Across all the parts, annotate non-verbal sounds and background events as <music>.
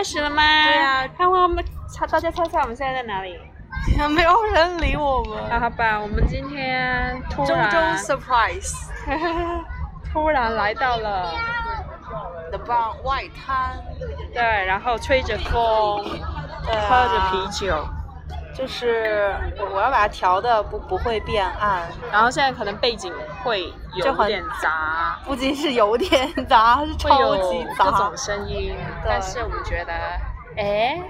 开始了吗？对呀看我们猜，大家猜猜我们现在在哪里？没有人理我们。啊，好吧，我们今天突周然周 surprise <laughs> 突然来到了，的棒外滩，对，然后吹着风，喝着啤酒，就是我我要把它调的不不会变暗，然后现在可能背景会有点杂，不仅是有点杂，是会超有级杂各种。声音，但是我们觉得，哎，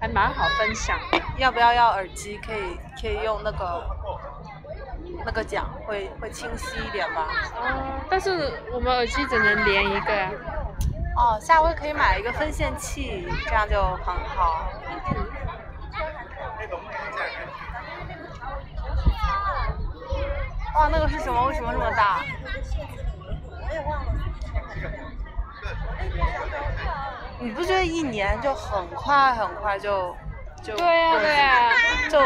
还蛮好分享的。要不要要耳机？可以可以用那个那个讲，会会清晰一点吧？哦，但是我们耳机只能连一个呀。哦，下回可以买一个分线器，这样就很好。哇，那个是什么？为什么这么大？你不觉得一年就很快很快就就对呀、对呀、就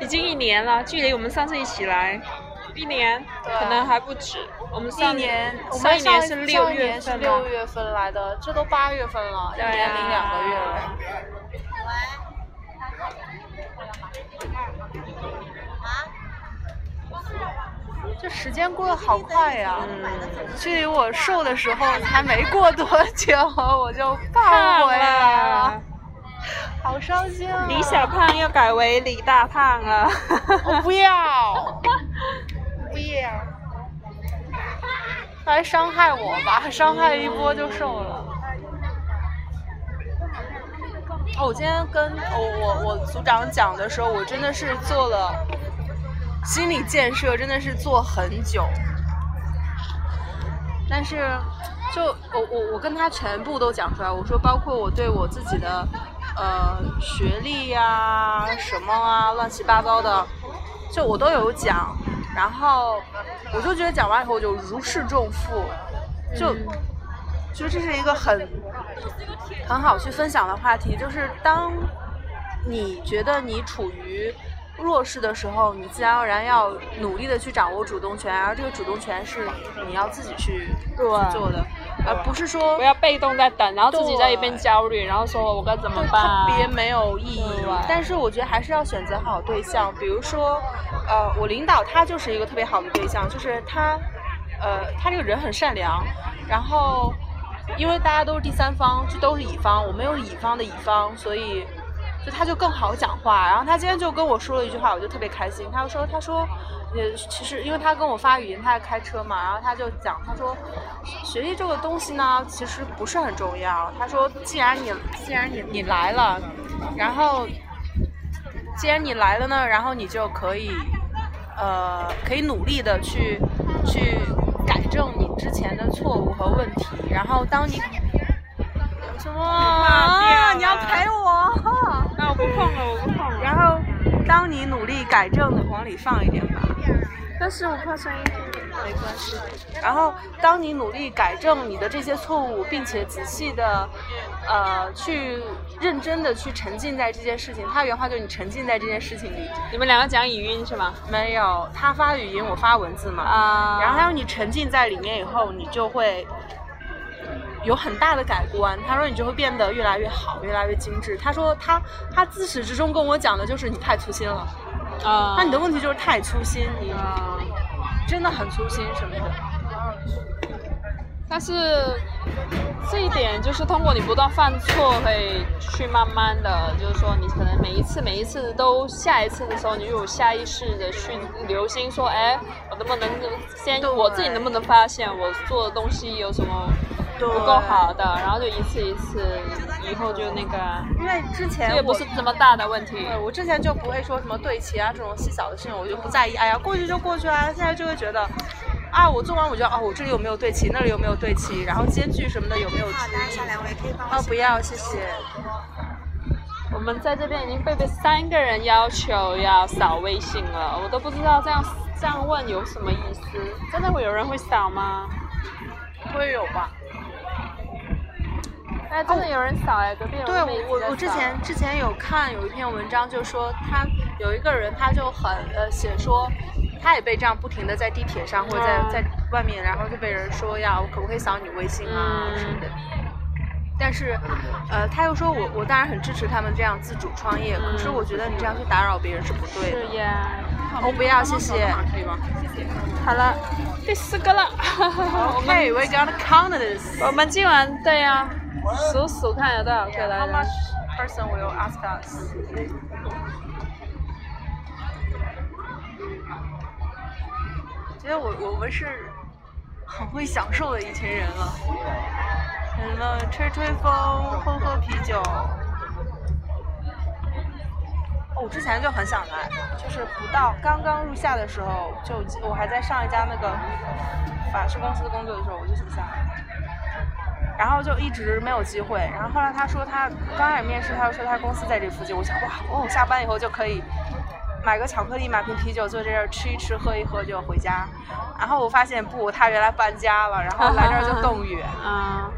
已经一年了，距离我们上次一起来，一年可能还不止。我们上一上年，我上一年是六月是六月份来的，这都八月份了，一年零两个月了。这时间过得好快呀、嗯，距离我瘦的时候还没过多久，<laughs> 我就胖回来了，好伤心啊！李小胖又改为李大胖了。我不要，<laughs> 不要，来伤害我吧，伤害一波就瘦了。哦，我今天跟我我我组长讲的时候，我真的是做了心理建设，真的是做很久。但是，就我我我跟他全部都讲出来，我说包括我对我自己的呃学历呀、什么啊乱七八糟的，就我都有讲。然后我就觉得讲完以后我就如释重负，就、就这是一个很很好去分享的话题，就是当你觉得你处于弱势的时候，你自然而然要努力的去掌握主动权，而这个主动权是你要自己去对去做的，而不是说不要被动在等，然后自己在一边焦虑，然后说我该怎么对办？特别没有意义。但是我觉得还是要选择好对象，比如说，呃，我领导他就是一个特别好的对象，就是他，呃，他这个人很善良，然后因为大家都是第三方，就都是乙方，我们又是乙方的乙方，所以。就他就更好讲话，然后他今天就跟我说了一句话，我就特别开心。他就说，他说，呃，其实因为他跟我发语音，他在开车嘛，然后他就讲，他说，学习这个东西呢，其实不是很重要。他说，既然你既然你你来了，然后既然你来了呢，然后你就可以，呃，可以努力的去去改正你之前的错误和问题。然后当你什么啊？你要陪我？了，我不碰了。然后当你努力改正的，往里放一点吧。但是我怕声音。没关系。然后，当你努力改正你的这些错误，并且仔细的，呃，去认真的去沉浸在这件事情，他原话就是你沉浸在这件事情里。你们两个讲语音是吗？没有，他发语音，我发文字嘛。啊然后他说你沉浸在里面以后，你就会有很大的改观。他说你就会变得越来越好，越来越精致。他说他他自始至终跟我讲的就是你太粗心了。啊，那你的问题就是太粗心，你啊，真的很粗心什么的。但是这一点就是通过你不断犯错，可以去慢慢的，就是说你可能每一次每一次都下一次的时候，你就有下意识的去留心说，哎，我能不能先对我自己能不能发现我做的东西有什么对不够好的，然后就一次一次，以后就那个，因为之前这也不是这么大的问题。对，我之前就不会说什么对齐啊这种细小的事情，我就不在意。哎呀，过去就过去啊。现在就会觉得，啊，我做完我就哦，我这里有没有对齐，那里有没有对齐，然后间距什么的有没有注意。啊，不要，谢谢。我们在这边已经被被三个人要求要扫微信了，我都不知道这样这样问有什么意思。真的会有人会扫吗？会有吧？哎，真的有人扫哎，隔壁有对我我我之前之前有看有一篇文章，就说他有一个人他就很呃写说。他也被这样不停的在地铁上或者在嗯在外面，然后就被人说呀，我可不可以扫你微信啊嗯什么的。但是，呃，他又说我我当然很支持他们这样自主创业，可是我觉得你这样去打扰别人是不对的。是呀。我不要，谢谢。好了，第四个了。Okay, we got count this. 我们今晚对呀，数数看有多少个来 How much person will ask us? 觉得我我们是很会享受的一群人了，什么吹吹风、喝喝啤酒。哦，我之前就很想来，就是不到刚刚入夏的时候，就我还在上一家那个法式公司工作的时候，我就想下来，然后就一直没有机会。然后后来他说他刚开始面试，他就说他公司在这附近，我想哇哦，下班以后就可以买个巧克力，买瓶啤酒，坐这儿吃一吃，喝一喝就回家。然后我发现不，他原来搬家了，然后来这儿就更远。啊。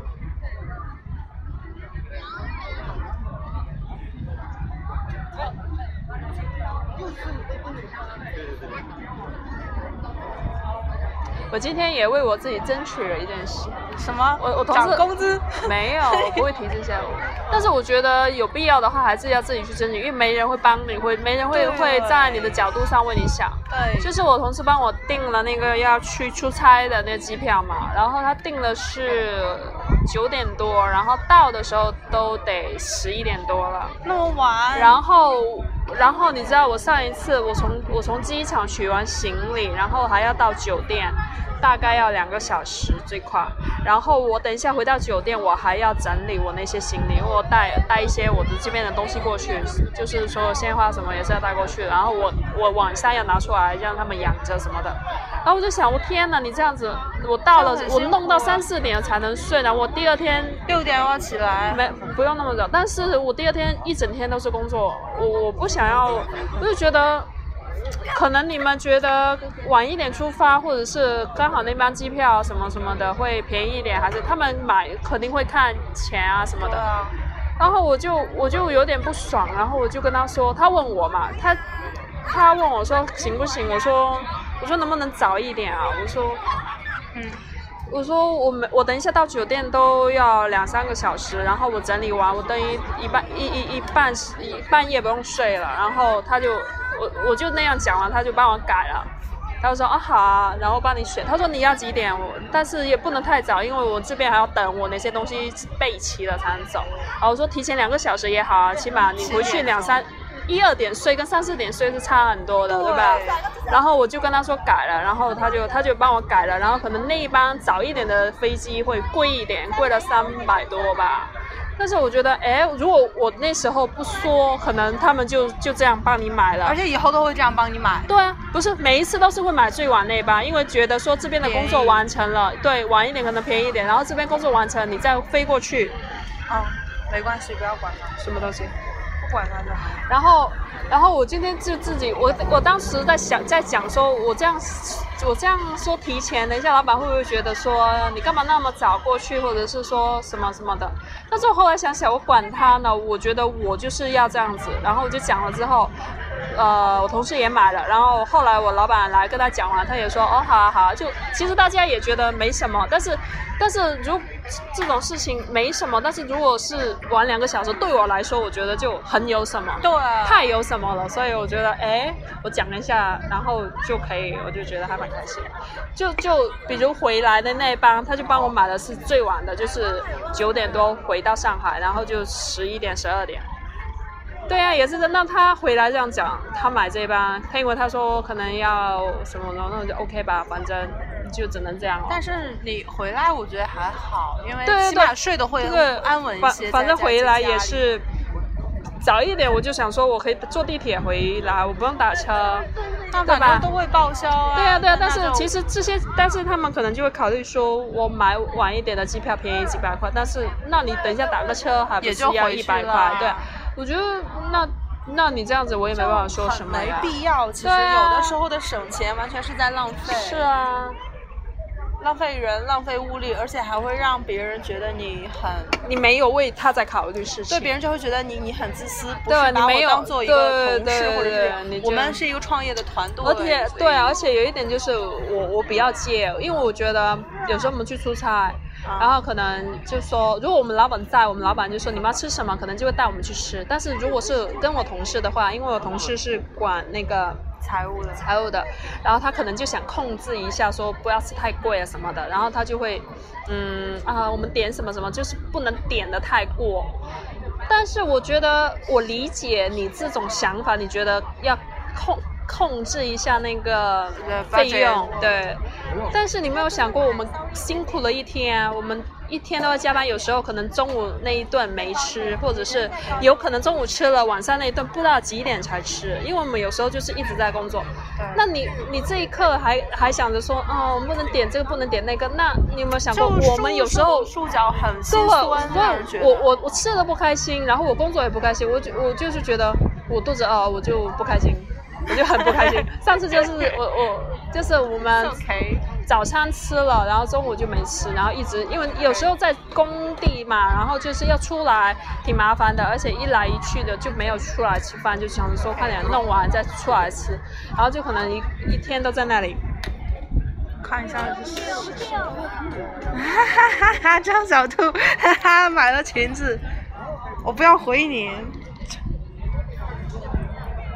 我今天也为我自己争取了一件事，什么？我我同涨事工资？<laughs> 没有，我不会提这些。<laughs> 但是我觉得有必要的话，还是要自己去争取，因为没人会帮你，会没人会会站在你的角度上为你想。对，就是我同事帮我订了那个要去出差的那个机票嘛，然后他订的是九点多，然后到的时候都得十一点多了。那么晚。然后，然后你知道我上一次我从我从机场取完行李，然后还要到酒店，大概要两个小时最快。然后我等一下回到酒店，我还要整理我那些行李，我带带一些我的这边的东西过去，就是说鲜花什么也是要带过去。然后我我晚上要拿出来让他们养着什么的。然后我就想，我天呐，你这样子，我到了我弄到三四点才能睡，然后我第二天六点我要起来。没不用那么早，但是我第二天一整天都是工作，我我不想要，我就觉得，可能你们觉得晚一点出发，或者是刚好那班机票什么什么的会便宜一点，还是他们买肯定会看钱啊什么的。啊。然后我就我就有点不爽，然后我就跟他说，他问我嘛，他他问我说行不行？我说我说能不能早一点啊？我说嗯。我说我们我等一下到酒店都要两三个小时，然后我整理完，我等一一半一一一半一半夜不用睡了，然后他就我我就那样讲完，他就帮我改了。他就说啊好啊，然后帮你选。他说你要几点？我但是也不能太早，因为我这边还要等我那些东西备齐了才能走。然后我说提前两个小时也好啊，起码你回去两三一二点睡跟三四点睡是差很多的，对吧？然后我就跟他说改了，然后他就他就帮我改了，然后可能那一班早一点的飞机会贵一点，贵了三百多吧。但是我觉得，哎，如果我那时候不说，可能他们就就这样帮你买了。而且以后都会这样帮你买。对啊，不是每一次都是会买最晚那班，因为觉得说这边的工作完成了，对，晚一点可能便宜一点，然后这边工作完成，你再飞过去，嗯，没关系，不要管了，什么东西？管他的。然后，然后我今天就自己，我我当时在想，在讲说，我这样，我这样说提前，等一下老板会不会觉得说你干嘛那么早过去，或者是说什么什么的？但是我后来想想，我管他呢，我觉得我就是要这样子，然后我就讲了之后。呃，我同事也买了，然后后来我老板来跟他讲完，他也说哦，好啊好啊，就其实大家也觉得没什么，但是但是如这种事情没什么，但是如果是玩两个小时，对我来说，我觉得就很有什么，对，太有什么了，所以我觉得哎，我讲一下，然后就可以，我就觉得还蛮开心。就就比如回来的那一班，他就帮我买的是最晚的，就是九点多回到上海，然后就十一点十二点。对啊，也是的。那他回来这样讲，他买这班，他因为他说可能要什么，然后就 OK 吧，反正就只能这样了。但是你回来，我觉得还好，因为起码睡得会这个安稳一反些。反正回来也是早一点，我就想说我可以坐地铁回来，我不用打车。那反正都会报销啊。对啊，对啊，但是其实这些，但是他们可能就会考虑说，我买晚一点的机票便宜几百块，但是那你等一下打个车还不也是要一百块了？对，我觉得那那你这样子我也没办法说什么很没。必要。其实有的时候的省钱完全是在浪费。是啊，浪费人、浪费物力，而且还会让别人觉得你很，你没有为他在考虑事情。对别人就会觉得你你很自私，不对是把我你没有当做一个同事或者是我们是一个创业的团队。而且对啊，而且有一点就是我我比较介，因为我觉得有时候我们去出差，啊然后可能就说，如果我们老板在，我们老板就说你们要吃什么，可能就会带我们去吃。但是如果是跟我同事的话，因为我同事是管那个财务的，财务的，然后他可能就想控制一下，说不要吃太贵啊什么的，然后他就会，嗯啊，我们点什么什么，就是不能点的太过。但是我觉得我理解你这种想法，你觉得要控控制一下那个对费用，对。但是你没有想过，我们辛苦了一天啊，我们一天都要加班，有时候可能中午那一顿没吃，或者是有可能中午吃了，晚上那一顿不知道几点才吃，因为我们有时候就是一直在工作。那你你这一刻还还想着说，哦，我们不能点这个，不能点那个，那你有没有想过，我们有时候束束脚很心对，酸，让人觉。我我我我吃的不开心，然后我工作也不开心，我就我就是觉得我肚子饿，我就不开心，我就很不开心。<laughs> 上次就是我我就是我们早餐吃了，然后中午就没吃，然后一直因为有时候在工地嘛，然后就是要出来挺麻烦的，而且一来一去的就没有出来吃饭，就想说快点弄完再出来吃，然后就可能一一天都在那里。看一下，哈哈哈哈！张小兔，哈哈，买了裙子，我不要回你。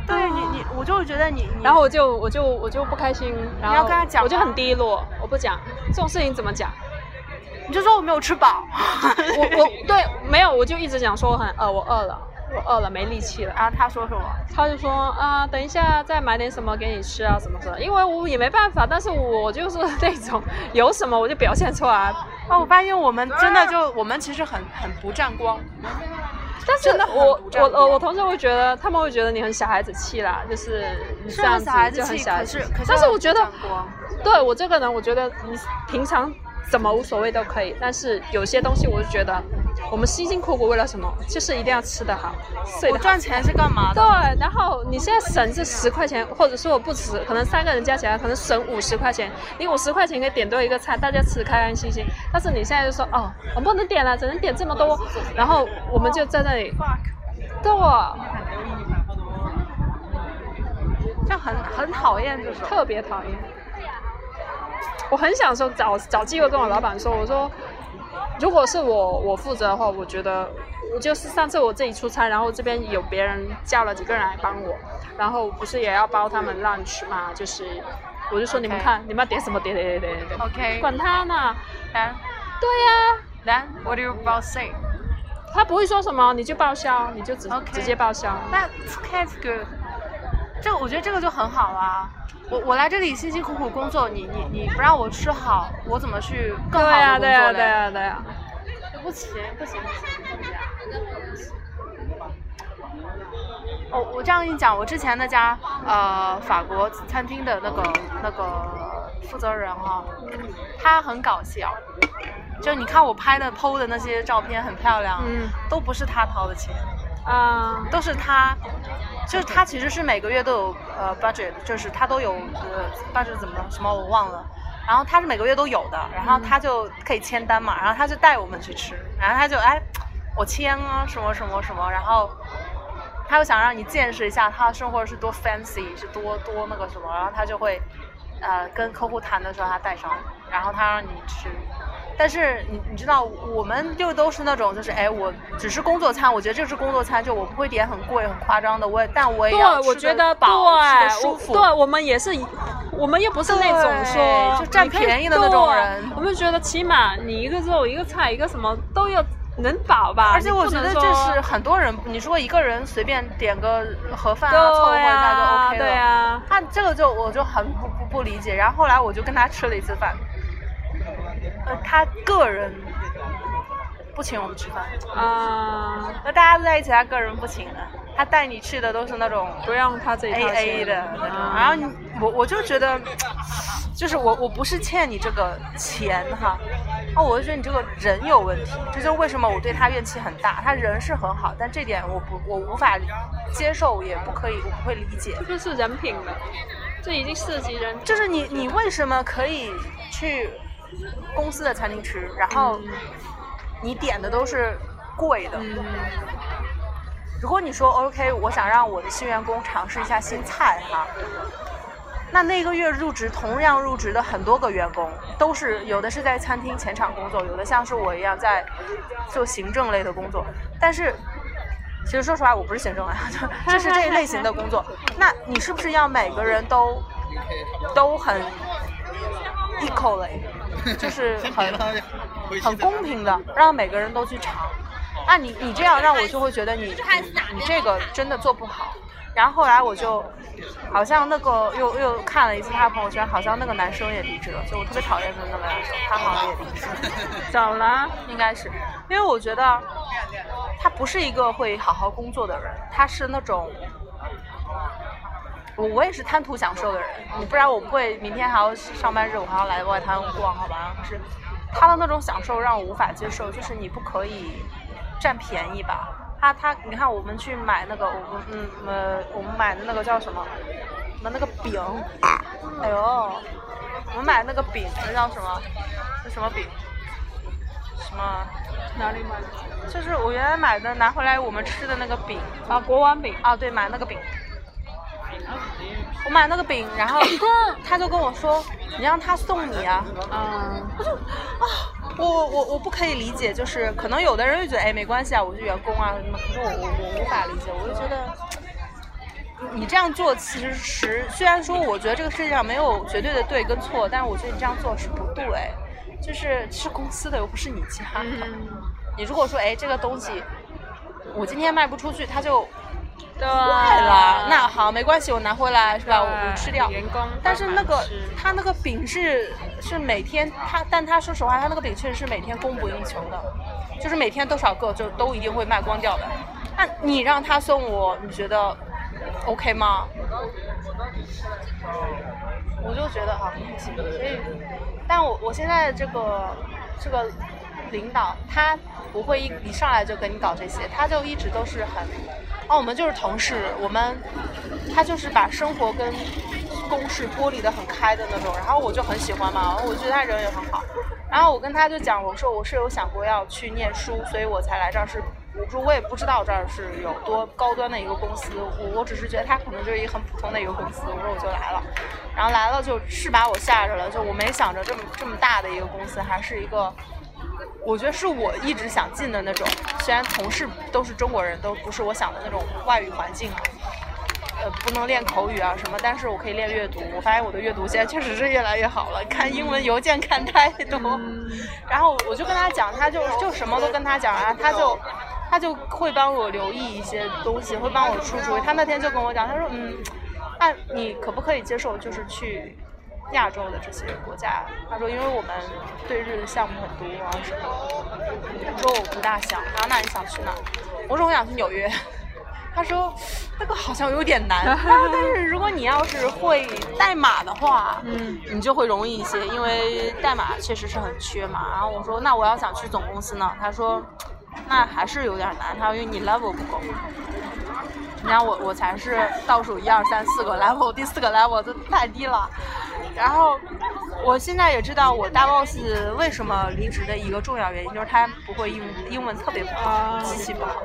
对你，你，我就觉得你，你然后我就我就我就不开心，然后要跟他讲我就很低落，我不讲这种事情怎么讲？你就说我没有吃饱，我我对没有，我就一直讲说我很饿，我饿了，我饿了，没力气了。然后他说什么？他就说啊，等一下再买点什么给你吃啊，什么什么，因为我也没办法，但是我就是 <laughs> 那种有什么我就表现出来，啊，我发现我们真的就我们其实很很不沾光，<laughs> 但是真的很我我我我同事会觉得，他们会觉得你很小孩子气啦，就是这样子很小孩子就很，小孩子气可是。但是我觉得对我这个人，我觉得你平常怎么无所谓都可以，但是有些东西我就觉得，我们辛辛苦苦为了什么？就是一定要吃得好，睡得好。我赚钱是干嘛的？对，然后你现在省这十块钱，或者说我不吃，可能三个人加起来可能省五十块钱，你五十块钱可以点多一个菜，大家吃得开开心心。但是你现在就说哦，我不能点了，只能点这么多，然后我们就在那里，对我这很很讨厌这种。特别讨厌。我很想说找找机会跟我老板说，我说如果是我我负责的话，我觉得我就是上次我自己出差，然后这边有别人叫了几个人来帮我，然后不是也要包他们 lunch 嘛，就是我就说你们看你们要点什么？点点点点点，OK，管他呢，then 对呀、then what do you about say？他不会说什么，你就报销，你就直直接报销。那 that's good。这个我觉得这个就很好啊。我我来这里辛辛苦苦工作，你你你不让我吃好，我怎么去更好对呀、的工作对呀、呢？对呀、对呀、不行不行不行！哦，我这样一讲，我之前那家呃法国餐厅的那个那个负责人哈、他很搞笑，就你看我拍的 PO 的那些照片很漂亮，嗯都不是他掏的钱，啊，都是他，就是他其实是每个月都有呃 budget，就是他都有呃 budget 怎么什么我忘了，然后他是每个月都有的，然后他就可以签单嘛，然后他就带我们去吃，然后他就哎我签啊什么什么什么，然后他又想让你见识一下他的生活是多 fancy，是多多那个什么，然后他就会呃跟客户谈的时候他带上，然后他让你吃。但是你你知道，我们就都是那种，就是哎，我只是工作餐，我觉得这是工作餐，就我不会点很贵、很夸张的，我也但我也要，吃得我觉得饱，吃对得，舒服。对，我们也是，我们又不是那种说就占便宜的那种人我们觉得起码你一个肉、一个菜、一个什么都要能饱吧。而且我觉得这是很多人，你说一个人随便点个盒饭啊，凑合对一下就，OK 了。对呀，他这个就我就很不不不理解，然后后来我就跟他吃了一次饭，呃，他个人不请我们吃饭，啊，那大家都在一起，他个人不请的，他带你去的都是那种不让他自己 A A 的。那种，啊。然后你我我就觉得，就是我我不是欠你这个钱哈，哦，我就觉得你这个人有问题，这就是为什么我对他怨气很大。他人是很好，但这点我不我无法接受，也不可以，我不会理解。这就是人品了，这已经涉及人。就是你你为什么可以去公司的餐厅吃，然后嗯你点的都是贵的？嗯，如果你说 OK，我想让我的新员工尝试一下新菜哈，那那个月入职同样入职的很多个员工，都是有的是在餐厅前场工作，有的像是我一样在做行政类的工作。但是，其实说实话，我不是行政啊，<laughs> 就就是这一类型的工作。那你是不是要每个人都都很 equally，<laughs> 就是很很公平的，让每个人都去尝？那你你这样让我就会觉得你你这个真的做不好。然后后来我就，好像那个又又看了一次他朋友圈，好像那个男生也离职了，就我特别讨厌的那个男生，他好像也离职，<laughs> 怎么了？应该是，因为我觉得他不是一个会好好工作的人，他是那种，我我也是贪图享受的人，你不然我不会明天还要上班日，我还要来外滩逛，好吧？可是他的那种享受让我无法接受，就是你不可以占便宜吧？他他，你看我们去买那个，我们嗯呃，我们买的那个叫什么？我们那个饼，哎呦，我们买那个饼，那叫什么？那什么饼？什么？哪里买的？就是我原来买的，拿回来我们吃的那个饼。啊，国王饼。啊，对，买那个饼。我买那个饼，然后他就跟我说：“你让他送你啊。”嗯。我就啊。我我我不可以理解，就是可能有的人就觉得哎没关系啊，我是员工啊什么，可是我我我无法理解，我就觉得你这样做其实是虽然说我觉得这个世界上没有绝对的对跟错，但是我觉得你这样做是不对，就是是公司的又不是你家的，你如果说哎这个东西我今天卖不出去，他就。坏了，那好，没关系，我拿回来是吧？我我吃掉。员工。但是那个他那个饼是是每天他，但他说实话，他那个饼确实是每天供不应求的，就是每天多少个就都一定会卖光掉的。那你让他送我，你觉得 OK 吗？我就觉得啊，不行。所以，但我我现在这个这个领导，他不会一一上来就跟你搞这些，他就一直都是很。哦，我们就是同事，我们他就是把生活跟公事剥离的很开的那种，然后我就很喜欢嘛，我觉得他人也很好，然后我跟他就讲，我说我是有想过要去念书，所以我才来这儿，是我说我也不知道这儿是有多高端的一个公司，我我只是觉得他可能就是一个很普通的一个公司，我说我就来了，然后来了就是把我吓着了，就我没想着这么这么大的一个公司，还是一个。我觉得是我一直想进的那种，虽然同事都是中国人，都不是我想的那种外语环境，呃，不能练口语啊什么，但是我可以练阅读。我发现我的阅读现在确实是越来越好了，看英文邮件看太多。<laughs> 然后我就跟他讲，他就就什么都跟他讲啊，他就他就会帮我留意一些东西，会帮我出主意。他那天就跟我讲，他说嗯，那你可不可以接受就是去。亚洲的这些国家，他说，因为我们对日的项目很多啊什么。我说我不大想，他说那你想去哪？我说我想去纽约。<laughs> 他说那个好像有点难。他说但是如果你要是会代码的话，嗯，你就会容易一些，因为代码确实是很缺嘛。然后我说那我要想去总公司呢？他说那还是有点难。他说因为你 level 不够。你看我我才是倒数一二三四个 level，第四个 level 这太低了。然后，我现在也知道我大 boss 为什么离职的一个重要原因，就是他不会英英文特别不好，极其不好。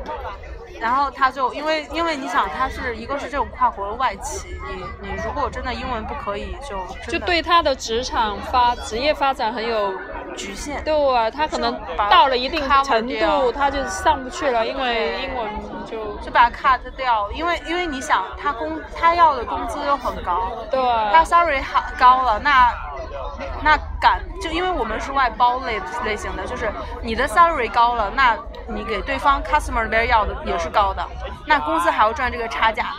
然后他就因为因为你想，他是一个是这种跨国的外企，你你如果真的英文不可以，就就对他的职场发职业发展很有局限。对啊，他可能到了一定程度，他就上不去了，因为英文就就把 cut 掉。因为因为你想，他工他要的工资又很高，对，他 salary 好高了，那。那敢就因为我们是外包类类型的，就是你的 salary 高了，那你给对方 customer 那边要的也是高的，那公司还要赚这个差价，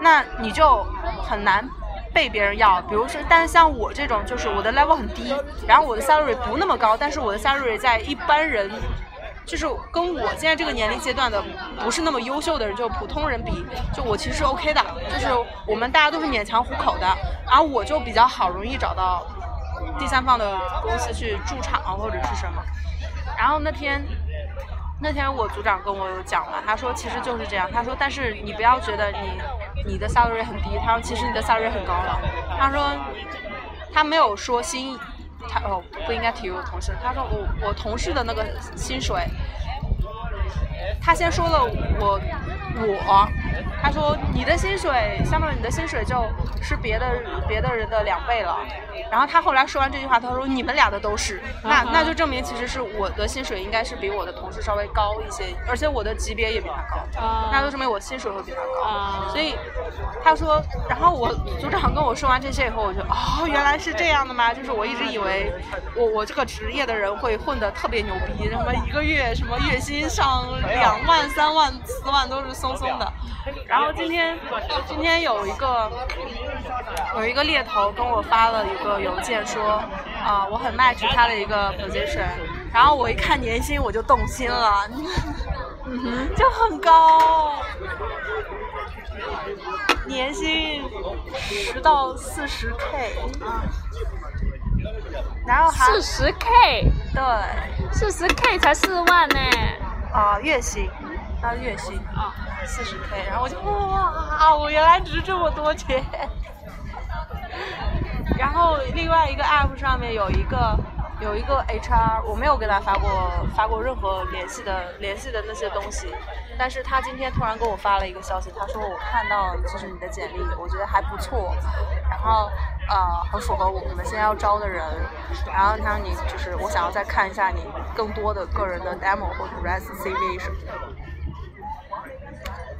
那你就很难被别人要。比如说，但是像我这种，就是我的 level 很低，然后我的 salary 不那么高，但是我的 salary 在一般人，就是跟我现在这个年龄阶段的不是那么优秀的人，就普通人比，就我其实是 OK 的，就是我们大家都是勉强糊口的，然后我就比较好，容易找到。第三方的公司去驻场或者是什么，然后那天那天我组长跟我讲了，他说其实就是这样，他说但是你不要觉得你你的 salary 很低，他说其实你的 salary 很高了，他说他没有说薪，他哦不应该提我同事，他说我我同事的那个薪水，他先说了我我他说你的薪水，相当于你的薪水就是别的别的人的两倍了。然后他后来说完这句话，他说你们俩的都是，那那就证明其实是我的薪水应该是比我的同事稍微高一些，而且我的级别也比他高，啊那就证明我薪水会比他高。啊，所以他说，然后我组长跟我说完这些以后，我就哦，原来是这样的吗？就是我一直以为我我这个职业的人会混得特别牛逼，什么一个月什么月薪上两万、三万、四万都是松松的。<laughs> 然后今天今天有一个有一个猎头跟我发了一个邮件说，啊、我很 match 他的一个 position，然后我一看年薪我就动心了，嗯哼，就很高。年薪十到四十 K，然后还四十 K，对。四十 K 才四万呢。啊、月薪，那月薪。啊，四十 K，然后我就哇，我原来值这么多钱。<laughs> 然后另外一个 app 上面有一个有一个 HR，我没有跟他发过发过任何联系的联系的那些东西，但是他今天突然给我发了一个消息，他说我看到就是你的简历，我觉得还不错，然后呃很符合我们现在要招的人，然后他说你就是我想要再看一下你更多的个人的 demo 或者 res CV 什么的。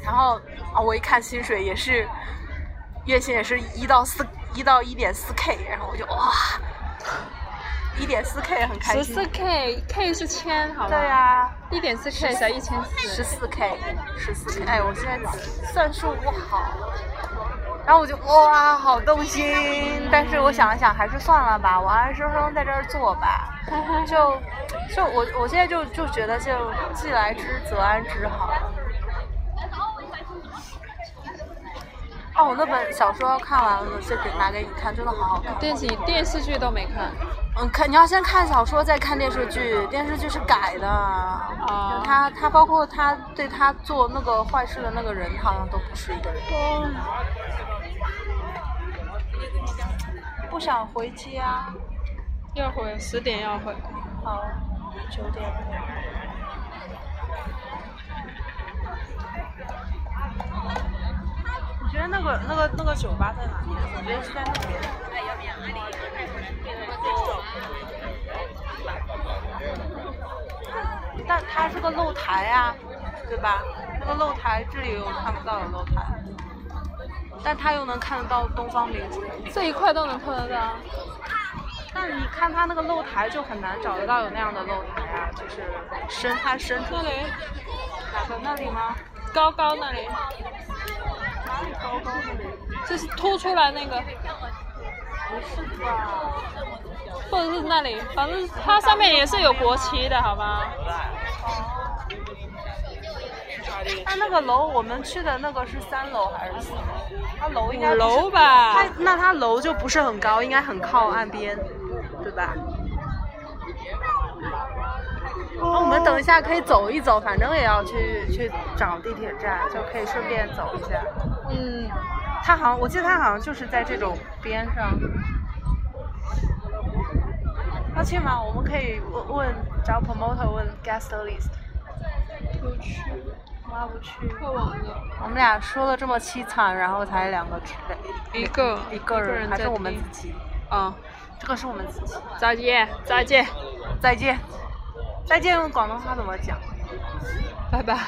然后啊，我一看薪水也是月薪也是一到四一到一点四 K，然后我就哇，一点四 K 很开心。十四 K，K 是千，好吗？对呀、一点四 K 才一千四。十四 K，十四 K，哎，我现在算术不好，然后我就哇，好动心。但是我想了想，还是算了吧，我安安生生在这儿做吧。<laughs> 就就我我现在就就觉得就既来之则安之好。哦，我那本小说看完了，这给拿给你看，真的好好看。电视电视剧都没看。嗯，看你要先看小说，再看电视剧。电视剧是改的，啊他他包括他对他做那个坏事的那个人，好像都不是一个人。不想回家。要回十点要回。好，九点。觉得那个那个那个酒吧在哪里？我觉得是在那边。但它是个露台啊，对吧？那个露台这里有看不到的露台，但它又能看得到东方明珠。这一块都能看得到。但你看它那个露台就很难找得到有那样的露台啊，就是伸它伸出那里哪个那里吗？高高那里就是凸出来那个，不是吧？或者是那里，反正它上面也是有国旗的，好吗？那那个楼我们去的那个是三楼还是四楼？它楼应该五楼吧它那它楼就不是很高，应该很靠岸边，对吧？那我们等一下可以走一走，反正也要去去找地铁站，就可以顺便走一下。嗯，他好像我记得他好像就是在这种边上。要去吗？我们可以问问找 promoter 问 guest list。不去，我要不去。太晚了。我们俩说的这么凄惨，然后才两个一个一个人，还是我们自己。啊，这个是我们自己。再见，再见，再见，再见用广东话怎么讲？拜拜，<laughs>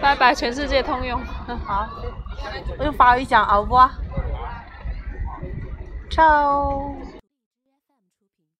拜拜，全世界通用。<laughs> 好，我用法语讲 au revoir。ciao。